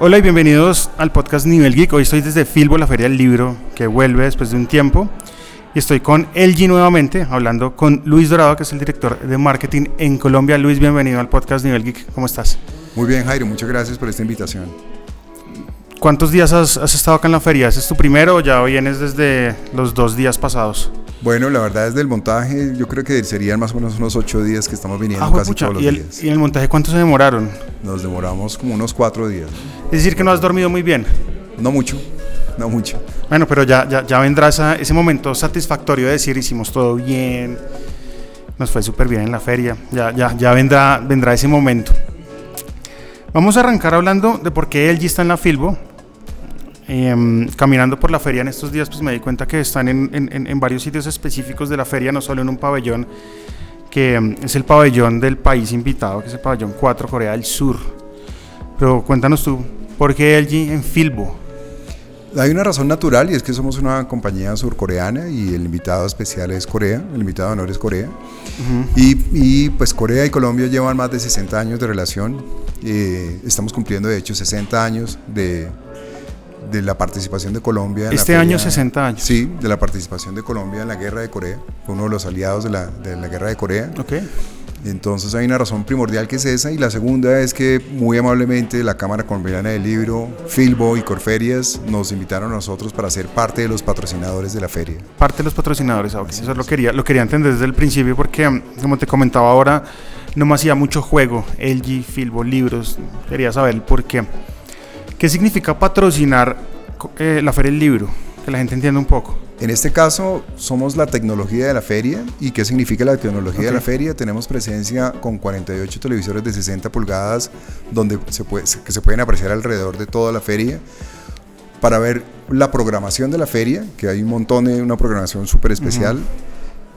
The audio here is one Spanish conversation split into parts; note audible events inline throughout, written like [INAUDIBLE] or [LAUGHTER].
Hola y bienvenidos al podcast Nivel Geek. Hoy estoy desde Filbo, la Feria del Libro, que vuelve después de un tiempo. Y estoy con LG nuevamente, hablando con Luis Dorado, que es el director de marketing en Colombia. Luis, bienvenido al podcast Nivel Geek. ¿Cómo estás? Muy bien, Jairo. Muchas gracias por esta invitación. ¿Cuántos días has, has estado acá en la feria? ¿Ese es tu primero o ya vienes desde los dos días pasados? Bueno, la verdad es del montaje, yo creo que serían más o menos unos ocho días que estamos viniendo Ah, casi todos los ¿Y el, días. ¿Y el montaje cuánto se demoraron? Nos demoramos como unos cuatro días. Es decir, que no has dormido muy bien. No mucho, no mucho. Bueno, pero ya, ya, ya vendrá esa- ese momento satisfactorio de decir hicimos todo bien, nos fue súper bien en la feria, ya, ya, ya vendrá, vendrá ese momento. Vamos a arrancar hablando de por qué LG está en la Filbo. Em, caminando por la feria en estos días, pues me di cuenta que están en, en- en- en varios sitios específicos de la feria, no solo en un pabellón, que em, es el pabellón del país invitado, que es el pabellón 4, Corea del Sur. Pero cuéntanos tú, ¿por qué LG en Filbo? Hay una razón natural y es que somos una compañía surcoreana y el invitado especial es Corea, el invitado de honor es Corea. y, y, pues Corea y Colombia llevan más de 60 años de relación. eh, estamos cumpliendo de hecho 60 años de, de la participación de Colombia. en la Este año feria- 60 años. Sí, de la participación de Colombia en la guerra de Corea. Fue uno de los aliados de la, de la guerra de Corea. Ok. Entonces hay una razón primordial que es esa y la segunda es que muy amablemente la Cámara Colombiana del Libro, Filbo y Corferias nos invitaron a nosotros para ser parte de los patrocinadores de la feria. parte de los patrocinadores. ah, ok. Eso lo quería, lo quería entender desde el principio porque, mm, como te comentaba ahora, no me hacía mucho juego. LG, Filbo, libros. Quería saber por qué. ¿Qué significa patrocinar eh, la Feria del Libro? Que la gente entienda un poco. En este caso somos la tecnología de la feria y qué significa la tecnología de la feria. Tenemos presencia con 48 televisores de 60 pulgadas donde se puede, que se pueden apreciar alrededor de toda la feria para ver la programación de la feria, que hay un montón de una programación súper especial.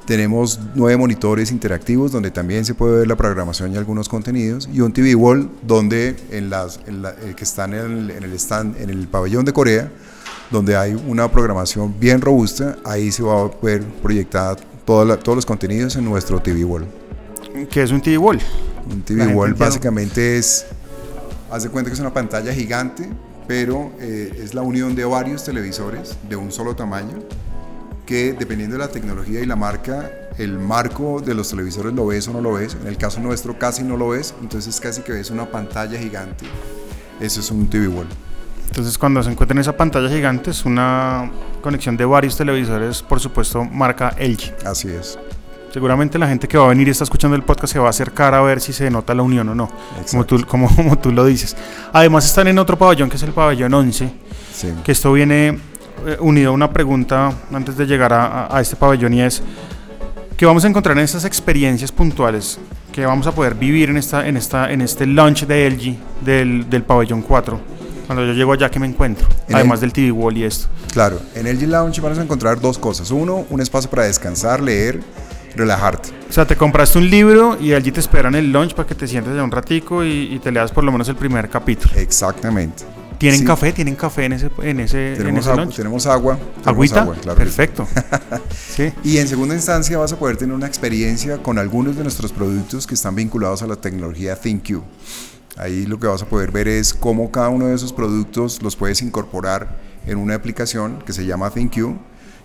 Tenemos nueve monitores interactivos donde también se puede ver la programación y algunos contenidos y un TV wall donde en las en la- eh, que están en el, en el stand en el pabellón de Corea donde hay una programación bien robusta, ahí se va a ver proyectada toda la- todos los contenidos en nuestro TV wall. ¿Qué es un TV Wall? Un La TV gente wall básicamente es, haz de cuenta que es una pantalla gigante, pero eh, es la unión de varios televisores de un solo tamaño, que dependiendo de la tecnología y la marca, el marco de los televisores lo ves o no lo ves. En el caso nuestro casi no lo ves, entonces casi que ves una pantalla gigante. Eso es un TV wall. Entonces, cuando se encuentra en esa pantalla gigante, es una conexión de varios televisores, por supuesto, marca LG. Así es. Seguramente la gente que va a venir y está escuchando el podcast se va a acercar a ver si se nota la unión o no, como tú, como, [LAUGHS] como tú lo dices. Además están en otro pabellón que es el pabellón 11, Sí. que esto viene eh, unido a una pregunta antes de llegar a, este pabellón y es, ¿qué vamos a encontrar en estas experiencias puntuales que vamos a poder vivir en, esta, en, esta, en este launch de LG del, del pabellón 4? Cuando yo llego allá, ¿qué me encuentro? En Además el- del TV Wall y esto. Claro, en el G-Lounge vas a encontrar dos cosas. Uno, un espacio para descansar, leer, relajarte. O sea, te compraste un libro y allí te esperan el lunch para que te sientes ya un ratico y, y te leas por lo menos el primer capítulo. Exactamente. ¿Tienen Sí. café? ¿Tienen café en ese, en ese, en Tenemos, ese agua, lunch? tenemos agua. tenemos ¿Agüita? agua, claro. Perfecto. [LAUGHS] sí. Y en segunda instancia vas a poder tener una experiencia con algunos de nuestros productos que están vinculados a la tecnología ThinQ. Ahí lo que vas a poder ver es cómo cada uno de esos productos los puedes incorporar en una aplicación que se llama ThinQ,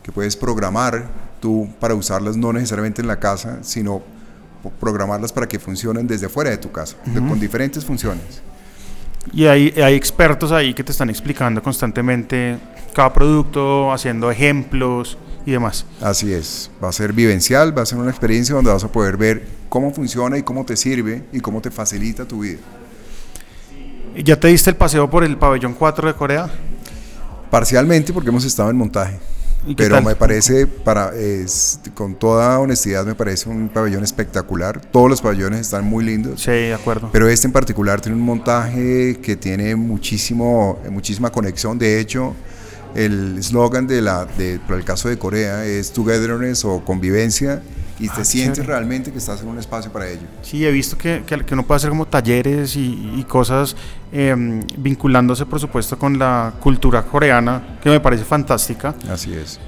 que puedes programar tú para usarlas no necesariamente en la casa, sino programarlas para que funcionen desde fuera de tu casa, con diferentes funciones. Y hay, hay expertos ahí que te están explicando constantemente cada producto, haciendo ejemplos y demás. Así es, va a ser vivencial, va a ser una experiencia donde vas a poder ver cómo funciona y cómo te sirve y cómo te facilita tu vida. ¿Ya te diste el paseo por el pabellón 4 de Corea? Parcialmente porque hemos estado en montaje. ¿Y qué Pero tal? me parece, para, es- con toda honestidad, me parece un pabellón espectacular. Todos los pabellones están muy lindos. Sí, de acuerdo. Pero este en particular tiene un montaje que tiene muchísimo, muchísima conexión. De hecho, el eslogan de la, de, para el caso de Corea es togetherness o convivencia y te Ah, sientes chévere. realmente que estás en un espacio para ello. Sí, he visto que, que, que uno puede hacer como talleres y, y cosas em, vinculándose, por supuesto, con la cultura coreana, que me parece fantástica. Así es.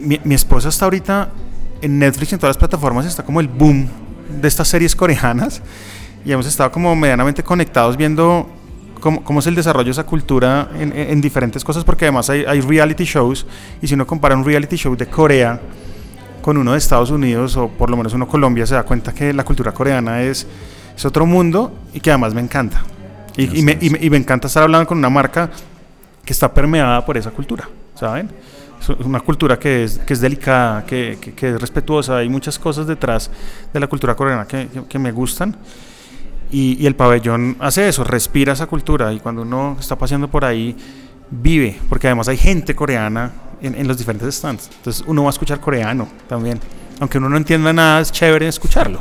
Mi, mi esposa está ahorita en Netflix y en todas las plataformas, está como el boom de estas series coreanas y hemos estado como medianamente conectados viendo cómo, cómo es el desarrollo de esa cultura en, en- en diferentes cosas, porque además hay, hay reality shows, y si uno compara un reality show de Corea con uno de Estados Unidos, o por lo menos uno Colombia, se da cuenta que la cultura coreana es, es otro mundo y que además me encanta. Y, y me, y me- y me encanta estar hablando con una marca que está permeada por esa cultura, ¿saben? Es una cultura que es, que es delicada, que, que- que es respetuosa, hay muchas cosas detrás de la cultura coreana que, que- me gustan. Y, y el pabellón hace eso, respira esa cultura y cuando uno está paseando por ahí, vive, porque además hay gente coreana en, en los diferentes stands. Entonces uno va a escuchar coreano también. Aunque uno no entienda nada, es chévere escucharlo.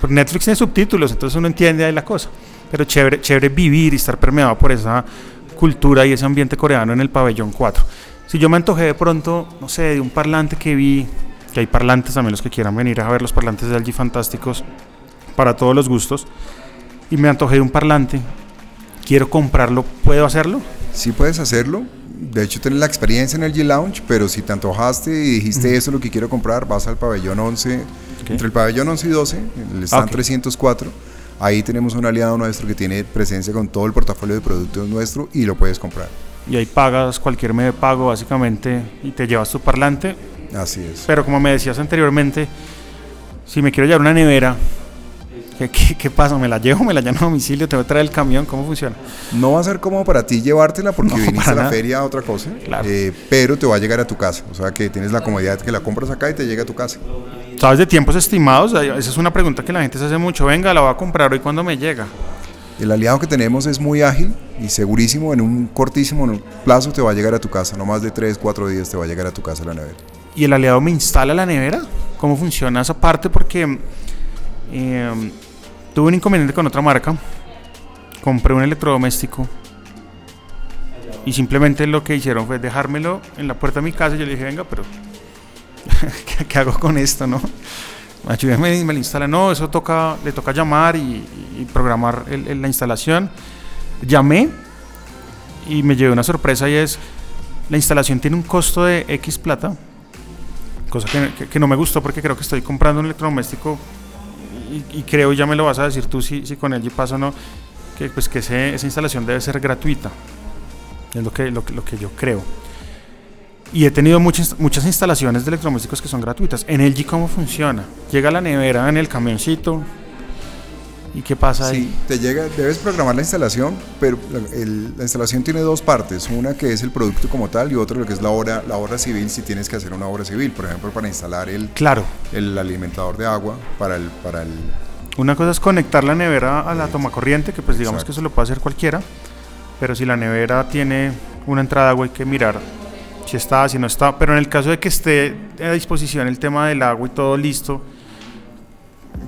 Porque Netflix tiene subtítulos, entonces uno entiende ahí la cosa. Pero chévere, chévere vivir y estar permeado por esa cultura y ese ambiente coreano en el pabellón 4. Si yo me antojé de pronto, no sé, de un parlante que vi, que hay parlantes también los que quieran venir a ver los parlantes de LG fantásticos para todos los gustos, y me antojé de un parlante, quiero comprarlo, ¿puedo hacerlo? Sí puedes hacerlo. De hecho, tienes la experiencia en el G-Lounge, pero si te antojaste y dijiste eso es lo que quiero comprar, vas al pabellón 11, Ok. entre el pabellón 11 y 12, el stand Ok. 304. Ahí tenemos un aliado nuestro que tiene presencia con todo el portafolio de productos nuestro y lo puedes comprar. Y ahí pagas cualquier medio de pago básicamente y te llevas tu parlante, Así es. Pero como me decías anteriormente, si me quiero llevar una nevera, ¿qué, qué, qué pasa? ¿Me la llevo? ¿Me la llevo a domicilio? ¿Te voy a traer el camión? ¿Cómo funciona? No va a ser cómodo para ti llevártela porque [LAUGHS] No, viniste a la nada. feria a otra cosa, Claro. eh, pero te va a llegar a tu casa. O sea que tienes la comodidad que la compras acá y te llega a tu casa. ¿Sabes de tiempos estimados? Esa es una pregunta que la gente se hace mucho. Venga, la voy a comprar hoy cuando me llega. El aliado que tenemos es muy ágil y segurísimo, en un cortísimo plazo te va a llegar a tu casa, no más de 3, 4 días te va a llegar a tu casa la nevera. ¿Y el aliado me instala la nevera? ¿Cómo funciona esa parte? Porque eh, tuve un inconveniente con otra marca. Compré un electrodoméstico. Y simplemente lo que hicieron fue dejármelo en la puerta de mi casa. Y yo le dije, venga, pero [LAUGHS] ¿qué, hago con esto, no? Ayúdame me lo instala. No, eso toca, le toca llamar y, programar la instalación. Llamé y me llevé una sorpresa y es, la instalación tiene un costo de X plata, cosa que no me gustó porque creo que estoy comprando un electrodoméstico y, y creo, ya me lo vas a decir tú si, si con LG pasa o no, que, pues, que ese- esa instalación debe ser gratuita. Es lo que, lo, lo que yo creo. Y he tenido muchas, muchas instalaciones de electrodomésticos que son gratuitas. En LG, ¿cómo funciona? Llega la nevera en el camioncito. ¿Y qué pasa ahí? Sí, te llega, debes programar la instalación, pero la, el- la instalación tiene dos partes, una que es el producto como tal y otra lo que es la obra, la obra civil si tienes que hacer una obra civil, por ejemplo para instalar el, Claro. el alimentador de agua para el, para el Una cosa es conectar la nevera a la toma corriente, que pues digamos Exacto. que eso lo puede hacer cualquiera, pero si la nevera tiene una entrada de agua hay que mirar si está, si no está, pero en el caso de que esté a disposición el tema del agua y todo listo,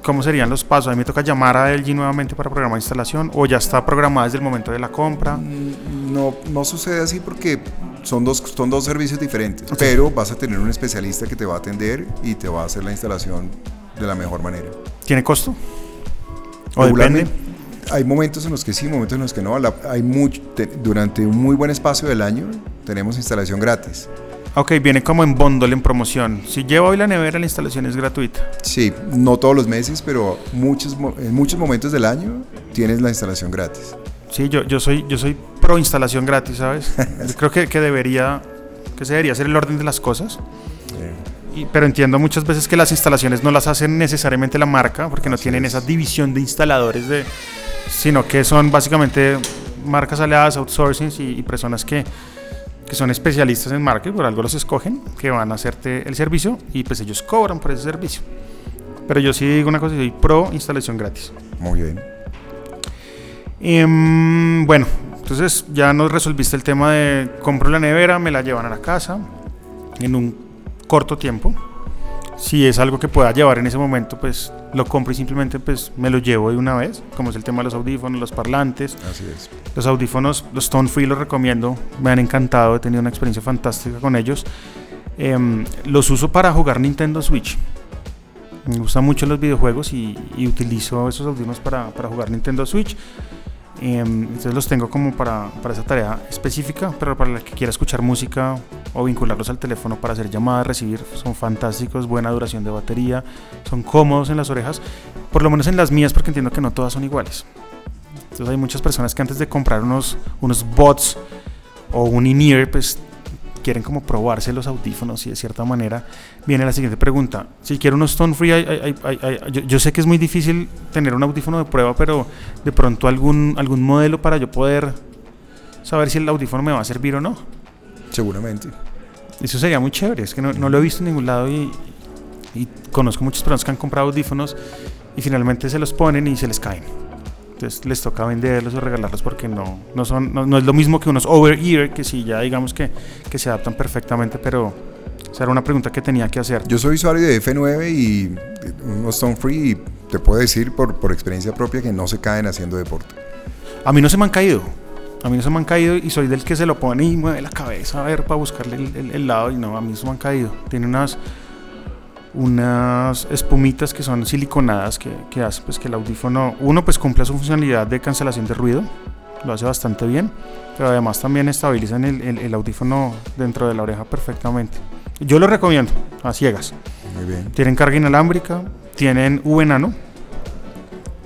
¿cómo serían los pasos? A mí me toca llamar a LG nuevamente para programar instalación o ya está programada desde el momento de la compra. No, no sucede así porque son dos, son dos servicios diferentes, pero vas a tener un especialista que te va a atender y te va a hacer la instalación de la mejor manera. ¿Tiene costo? ¿O depende? Hay momentos en los que sí, momentos en los que no. La- hay mucho, te- durante un muy buen espacio del año tenemos instalación gratis. Ok, viene como en bundle, en promoción. Si llevo hoy la nevera, la instalación es gratuita. Sí, no todos los meses, pero muchos, en muchos momentos del año tienes la instalación gratis. Sí, yo, yo soy yo soy pro instalación gratis, ¿sabes? Yo [LAUGHS] creo que, que debería que se debería hacer el orden de las cosas. Y- pero entiendo muchas veces que las instalaciones no las hacen necesariamente la marca, porque no tienen es. esa división de instaladores, de, sino que son básicamente marcas aliadas, outsourcing y, y personas que, que son especialistas en y por algo los escogen, que van a hacerte el servicio y pues ellos cobran por ese servicio. Pero yo sí digo una cosa, soy pro instalación gratis. Muy bien. Em, bueno, entonces ya nos resolviste el tema de compro la nevera, me la llevan a la casa en un corto tiempo. Si es algo que pueda llevar en ese momento, pues lo compro y simplemente pues me lo llevo de una vez, como es el tema de los audífonos, los parlantes. Así es. Los audífonos, los Tone Free los recomiendo, me han encantado, he tenido una experiencia fantástica con ellos. Em, los uso para jugar Nintendo Switch. Me gustan mucho los videojuegos y, y utilizo esos audífonos para, para jugar Nintendo Switch. Em, entonces los tengo como para, para esa tarea específica, pero para la que quiera escuchar música o vincularlos al teléfono para hacer llamadas, recibir, son fantásticos, buena duración de batería, son cómodos en las orejas, por lo menos en las mías porque entiendo que no todas son iguales. Entonces hay muchas personas que antes de comprar unos, unos bots o un in-ear, pues quieren como probarse los audífonos y de cierta manera viene la siguiente pregunta. Si quiero unos Stone Free, yo, yo, sé que es muy difícil tener un audífono de prueba, pero de pronto algún, algún modelo para yo poder saber si el audífono me va a servir o no. Seguramente. Eso sería muy chévere, es que no, no lo he visto en ningún lado y, y conozco muchas personas que han comprado audífonos y finalmente se los ponen y se les caen. Entonces les toca venderlos o regalarlos porque no, no, son, no, es lo mismo que unos over-ear, que sí, ya digamos que, que se adaptan perfectamente, pero esa era una pregunta que tenía que hacer. Yo soy usuario de F9 y unos Stone Free y te puedo decir por, por experiencia propia que no se caen haciendo deporte. A mí no se me han caído. A mí no se me han caído y soy del que se lo pone y mueve la cabeza a ver para buscarle el, el, lado y no, a mí no se me han caído. Tiene unas, unas espumitas que son siliconadas que, que hace pues que el audífono, uno pues cumple su funcionalidad de cancelación de ruido, lo hace bastante bien, pero además también estabilizan el, el, el, audífono dentro de la oreja perfectamente. Yo lo recomiendo a ciegas. Muy bien. Tienen carga inalámbrica, tienen V nano,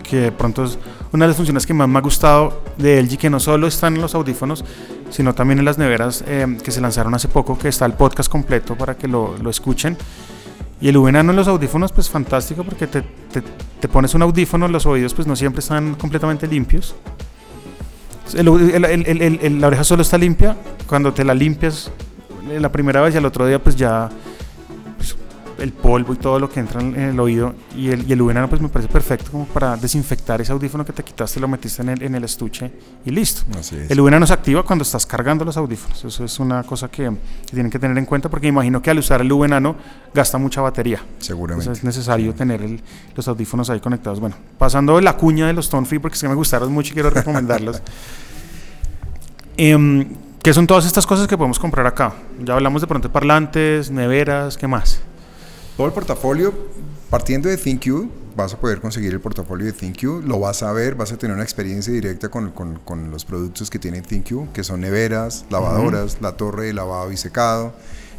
que de pronto es una de las funciones que más me ha gustado de LG, que no solo están en los audífonos, sino también en las neveras eh, que se lanzaron hace poco, que está el podcast completo para que lo, lo escuchen. Y el VNano en los audífonos, pues fantástico, porque te, te, pones un audífono, los oídos pues no siempre están completamente limpios. El, el, la oreja solo está limpia, cuando te la limpias la primera vez y al otro día pues ya el polvo y todo lo que entra en el oído. Y el, y el pues me parece perfecto como para desinfectar ese audífono que te quitaste, lo metiste en el, en el estuche y listo. El VNano se activa cuando estás cargando los audífonos. Eso es una cosa que, tienen que tener en cuenta porque imagino que al usar el VNano gasta mucha batería. Seguramente. Entonces es necesario tener el, los audífonos ahí conectados. Bueno, pasando la cuña de los Tone Free porque es que me gustaron mucho y quiero recomendarlos. [LAUGHS] eh, ¿Qué son todas estas cosas que podemos comprar acá? Ya hablamos de pronto de parlantes, neveras, ¿qué más? Todo el portafolio, partiendo de ThinQ, vas a poder conseguir el portafolio de ThinQ, lo vas a ver, vas a tener una experiencia directa con, con, con los productos que tiene ThinQ, que son neveras, lavadoras, uh -huh. la torre de lavado y secado,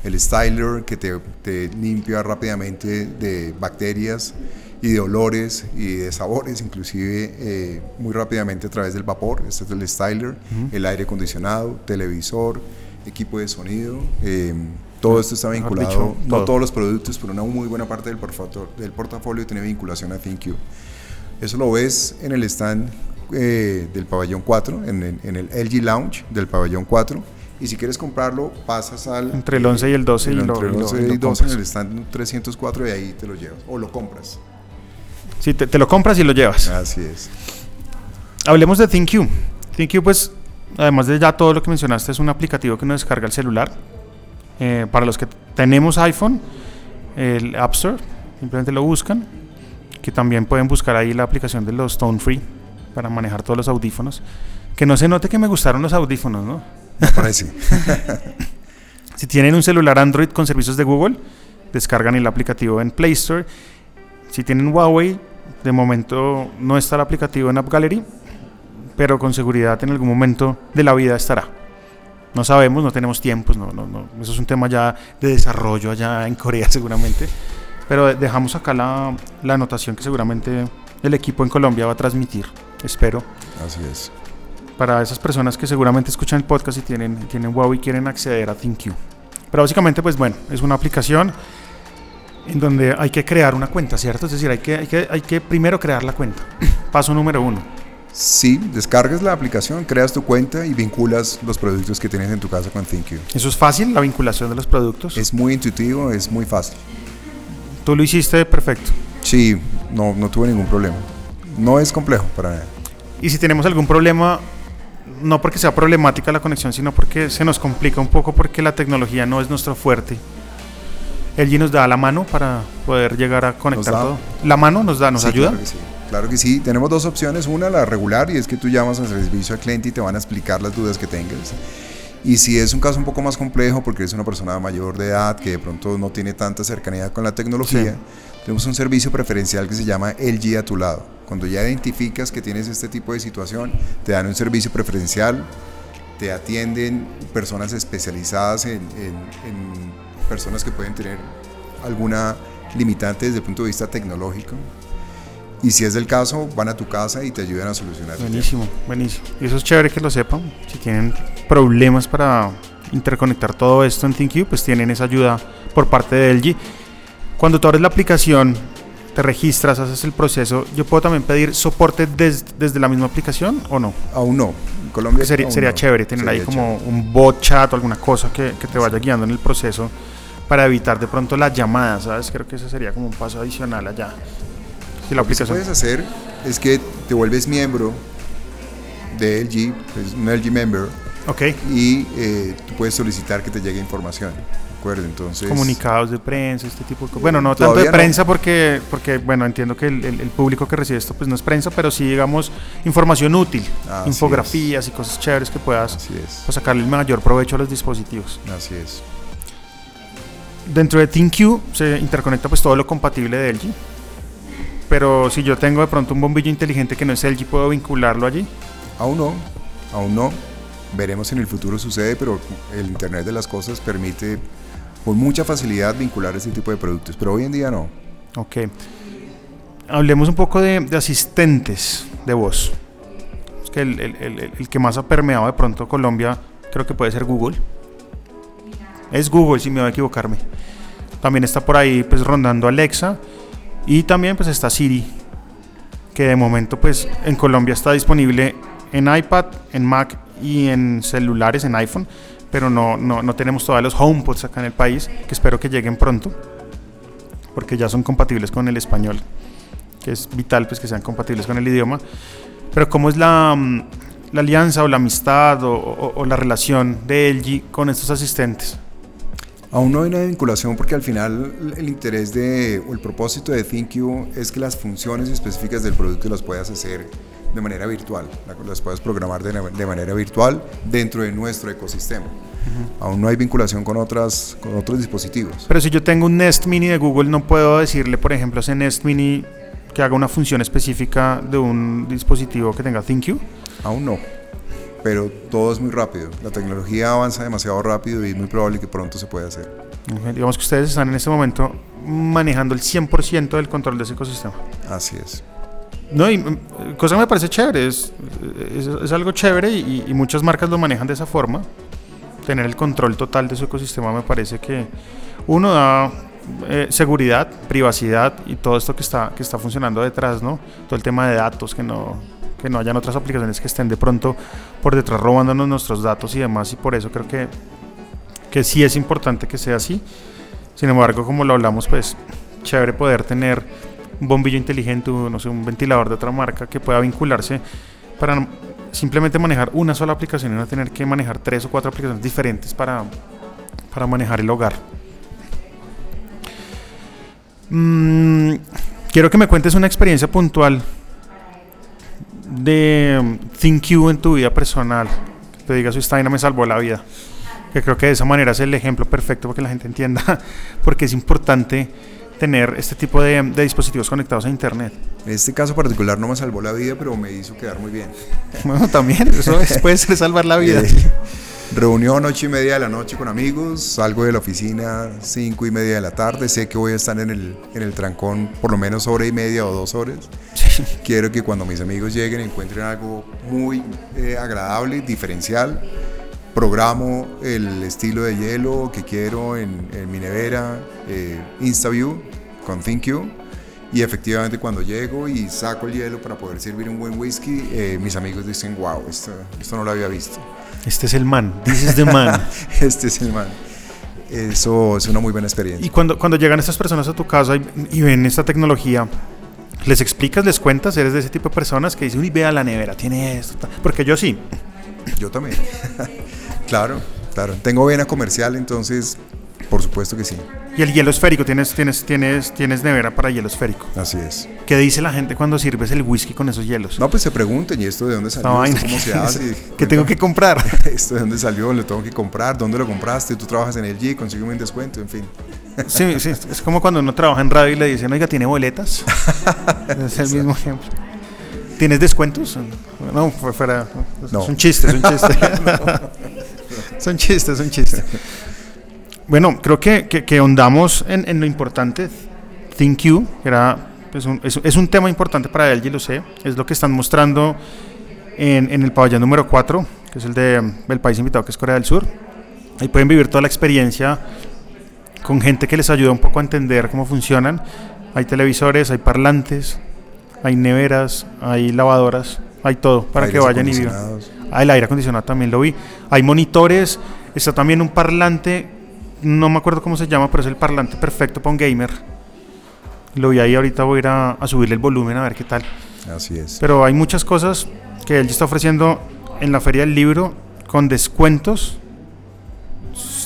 el styler que te, te, limpia rápidamente de bacterias y de olores y de sabores, inclusive eh, muy rápidamente a través del vapor. Este es el styler, uh -huh. el aire acondicionado, televisor, equipo de sonido. Eh, todo esto está vinculado, dicho, no todo. todos los productos, pero una muy buena parte del portafolio, del portafolio tiene vinculación a ThinQ. Eso lo ves en el stand eh, del pabellón 4, en el, en el, LG Lounge del pabellón 4. Y si quieres comprarlo, pasas al... Entre el 11 y el 12. El, y entre lo, el 11 y, y el 12 en el stand 304 y ahí te lo llevas. O lo compras. Sí, te, te lo compras y lo llevas. Así es. Hablemos de ThinQ. ThinQ, pues, además de ya todo lo que mencionaste, es un aplicativo que uno descarga el celular eh, para los que tenemos iPhone, el App Store, simplemente lo buscan, que también pueden buscar ahí la aplicación de los Stone Free para manejar todos los audífonos. Que no se note que me gustaron los audífonos, ¿no? Me parece. [LAUGHS] si tienen un celular Android con servicios de Google, descargan el aplicativo en Play Store. Si tienen Huawei, de momento no está el aplicativo en App Gallery, pero con seguridad en algún momento de la vida estará. No sabemos, no tenemos tiempos, no, no, no. eso es un tema ya de desarrollo allá en Corea [LAUGHS] seguramente. Pero dejamos acá la, la anotación que seguramente el equipo en Colombia va a transmitir, espero. Así es. Para esas personas que seguramente escuchan el podcast y tienen, tienen Huawei y quieren acceder a ThinQ. Pero básicamente, pues bueno, es una aplicación en donde hay que crear una cuenta, ¿cierto? Es decir, hay que, hay que, hay que primero crear la cuenta. [CLEARS THROAT] Paso número uno. Sí, descargas la aplicación, creas tu cuenta y vinculas los productos que tienes en tu casa con ThinQ. ¿Eso es fácil, la vinculación de los productos? Es muy intuitivo, es muy fácil. ¿Tú lo hiciste perfecto? Sí, no, no tuve ningún problema. No es complejo para nada. Y si tenemos algún problema, no porque sea problemática la conexión, sino porque se nos complica un poco porque la tecnología no es nuestro fuerte. LG nos da la mano para poder llegar a conectar todo. La mano nos da, nos sí, ayuda. Claro que sí. Claro que sí, tenemos dos opciones. Una, la regular, y es que tú llamas al servicio al cliente y te van a explicar las dudas que tengas. Y si es un caso un poco más complejo, porque es una persona mayor de edad que de pronto no tiene tanta cercanía con la tecnología, sí. tenemos un servicio preferencial que se llama LG a tu lado. Cuando ya identificas que tienes este tipo de situación, te dan un servicio preferencial, te atienden personas especializadas en, en, en personas que pueden tener alguna limitante desde el punto de vista tecnológico Y si es el caso, van a tu casa y te ayudan a solucionar. Buenísimo, buenísimo. Y eso es chévere que lo sepan. Si tienen problemas para interconectar todo esto en ThinQ, pues tienen esa ayuda por parte de LG. Cuando tú abres la aplicación, te registras, haces el proceso, ¿yo puedo también pedir soporte des- desde la misma aplicación o no? Aún no. En Colombia Sería, aún sería no. chévere tener ahí Sería como chévere. un bot chat o alguna cosa que, que te vaya guiando en el proceso para evitar de pronto las llamadas, ¿sabes? Creo que ese sería como un paso adicional allá. La Lo que puedes hacer es que te vuelves miembro de LG, pues, un LG member, Ok. y eh, tú puedes solicitar que te llegue información. ¿De acuerdo? Entonces. comunicados de prensa, este tipo de cosas. Bueno, no tanto de no. prensa porque, porque, bueno, entiendo que el, el- el público que recibe esto pues no es prensa, pero sí, digamos, información útil, infografías y cosas chéveres que puedas pues, sacarle el mayor provecho a los dispositivos. Así es. Dentro de ThinQ se interconecta pues todo lo compatible de LG, pero si yo tengo de pronto un bombillo inteligente que no es LG, ¿puedo vincularlo allí? Aún no, aún no. Veremos en el futuro sucede, pero el Internet de las cosas permite con mucha facilidad vincular este tipo de productos, pero hoy en día no. Ok. Hablemos un poco de, de asistentes de voz. Es que el, el- el- el que más ha permeado de pronto Colombia creo que puede ser Google. Es Google, si me voy a equivocarme. También está por ahí pues rondando Alexa. Y también pues está Siri. Que de momento pues en Colombia está disponible en iPad, en Mac y en celulares, en iPhone. Pero no, no, no tenemos todavía los HomePods acá en el país. Que espero que lleguen pronto porque ya son compatibles con el español, que es vital pues que sean compatibles con el idioma. Pero cómo es la, mm, la alianza o la amistad o, o- o la relación de LG con estos asistentes. Aún no hay una vinculación porque al final el interés de, o el propósito de ThinQ es que las funciones específicas del producto las puedas hacer de manera virtual, la- las puedas programar de, de manera virtual dentro de nuestro ecosistema. Aún no hay vinculación con, otras, con otros dispositivos. Pero si yo tengo un Nest Mini de Google, no puedo decirle, por ejemplo, a ese Nest Mini que haga una función específica de un dispositivo que tenga ThinQ. Aún no, pero todo es muy rápido. La tecnología avanza demasiado rápido y es muy probable que pronto se pueda hacer. Ok, Digamos que ustedes están en este momento manejando el 100% del control de ese ecosistema. Así es. No, y mm, cosa que me parece chévere, es, es, es algo chévere y, y muchas marcas lo manejan de esa forma. Tener el control total de su ecosistema me parece que uno da eh, seguridad, privacidad y todo esto que está, que está funcionando detrás, ¿no? Todo el tema de datos, que no, que no hayan otras aplicaciones que estén de pronto por detrás robándonos nuestros datos y demás. Y por eso creo que, que sí es importante que sea así. Sin embargo, como lo hablamos, pues chévere poder tener un bombillo inteligente, no sé, un ventilador de otra marca que pueda vincularse para simplemente manejar una sola aplicación y no tener que manejar tres o cuatro aplicaciones diferentes para, para manejar el hogar. Mm, quiero que me cuentes una experiencia puntual de um, ThinQ en tu vida personal. Que te digas, esta vaina me salvó la vida. Que creo que de esa manera es el ejemplo perfecto para que la gente entienda [LAUGHS] porque es importante tener este tipo de, de dispositivos conectados a internet. En este caso particular no me salvó la vida, pero me hizo quedar muy bien. [LAUGHS] Bueno, también, eso es- puede ser salvar la [LAUGHS] vida. Reunión ocho y media de la noche con amigos, salgo de la oficina cinco y media de la tarde, sé que voy a estar en el, en el trancón por lo menos hora y media o dos horas. [LAUGHS] Quiero que cuando mis amigos lleguen encuentren algo muy eh, agradable, diferencial. Programo el estilo de hielo que quiero en, en mi nevera, eh, InstaView con ThinQ. Y efectivamente cuando llego y saco el hielo para poder servir un buen whisky, eh, mis amigos dicen, wow, esto, esto no lo había visto. Este es el man, this is the man. [LAUGHS] Este es el man. Eso es una muy buena experiencia. Y cuando, cuando llegan estas personas a tu casa y, y ven esta tecnología, ¿les explicas, les cuentas? ¿Eres de ese tipo de personas que dicen, uy, vea la nevera, tiene esto? ta-". Porque yo sí. Yo también. [LAUGHS] claro, claro. Tengo vena comercial, entonces, por supuesto que sí. Y el hielo esférico, tienes, tienes, tienes, tienes nevera para hielo esférico. Así es. ¿Qué dice la gente cuando sirves el whisky con esos hielos? No, pues se pregunten, ¿y esto de dónde salió? ¿Esto ¿Cómo se [LAUGHS] ¿qué- hace? ¿Qué tengo que comprar? [LAUGHS] ¿Esto de dónde salió? ¿Lo tengo que comprar? ¿Dónde lo compraste? ¿Tú trabajas en el G? Consígueme un descuento, en fin. Sí, sí, es como cuando uno trabaja en radio y le dicen, oiga, ¿tiene boletas? [LAUGHS] es el mismo ejemplo. ¿Tienes descuentos? No, fue fuera. No. Es un chiste, es un chiste. son chistes, son chistes. Bueno, creo que, que, que ahondamos en, en lo importante. ThinQ, que era es un, es, es un tema importante para LG, lo sé, es lo que están mostrando en, en el pabellón número 4, que es el de, del país invitado, que es Corea del Sur. Ahí pueden vivir toda la experiencia con gente que les ayuda un poco a entender cómo funcionan. Hay televisores, hay parlantes, hay neveras, hay lavadoras, hay todo para Aires que vayan y vivan. Ah, el aire acondicionado también lo vi. Hay monitores, está también un parlante, no me acuerdo cómo se llama, pero es el parlante perfecto para un gamer. Lo vi ahí, ahorita voy a ir a, a subirle el volumen a ver qué tal. Así es. Pero hay muchas cosas que él está ofreciendo en la feria del libro con descuentos.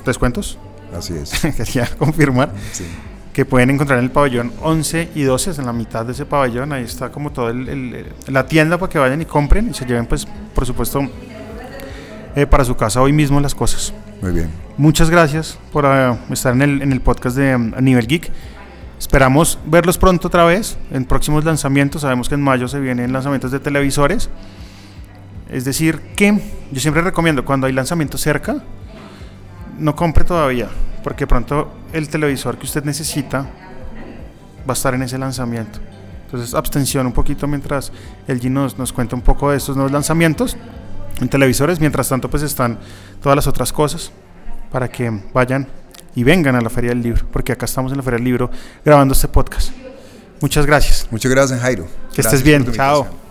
¿Descuentos? Así es. [LAUGHS] Quería confirmar Sí. que pueden encontrar en el pabellón 11 y 12, es en la mitad de ese pabellón, ahí está como el- la tienda para que vayan y compren y se lleven pues por supuesto eh, para su casa hoy mismo las cosas. Muy bien. Muchas gracias por eh, estar en el, en el podcast de um, Nivel Geek. Esperamos verlos pronto otra vez en próximos lanzamientos. Sabemos que en mayo se vienen lanzamientos de televisores. Es decir, que yo siempre recomiendo cuando hay lanzamientos cerca, no compre todavía, porque pronto el televisor que usted necesita va a estar en ese lanzamiento. Entonces, abstención un poquito mientras el G nos, nos cuenta un poco de estos nuevos lanzamientos en televisores. Mientras tanto, pues están todas las otras cosas para que vayan y vengan a la Feria del Libro, porque acá estamos en la Feria del Libro grabando este podcast. Muchas gracias. Muchas gracias, Jairo. Que Gracias estés bien. Chao.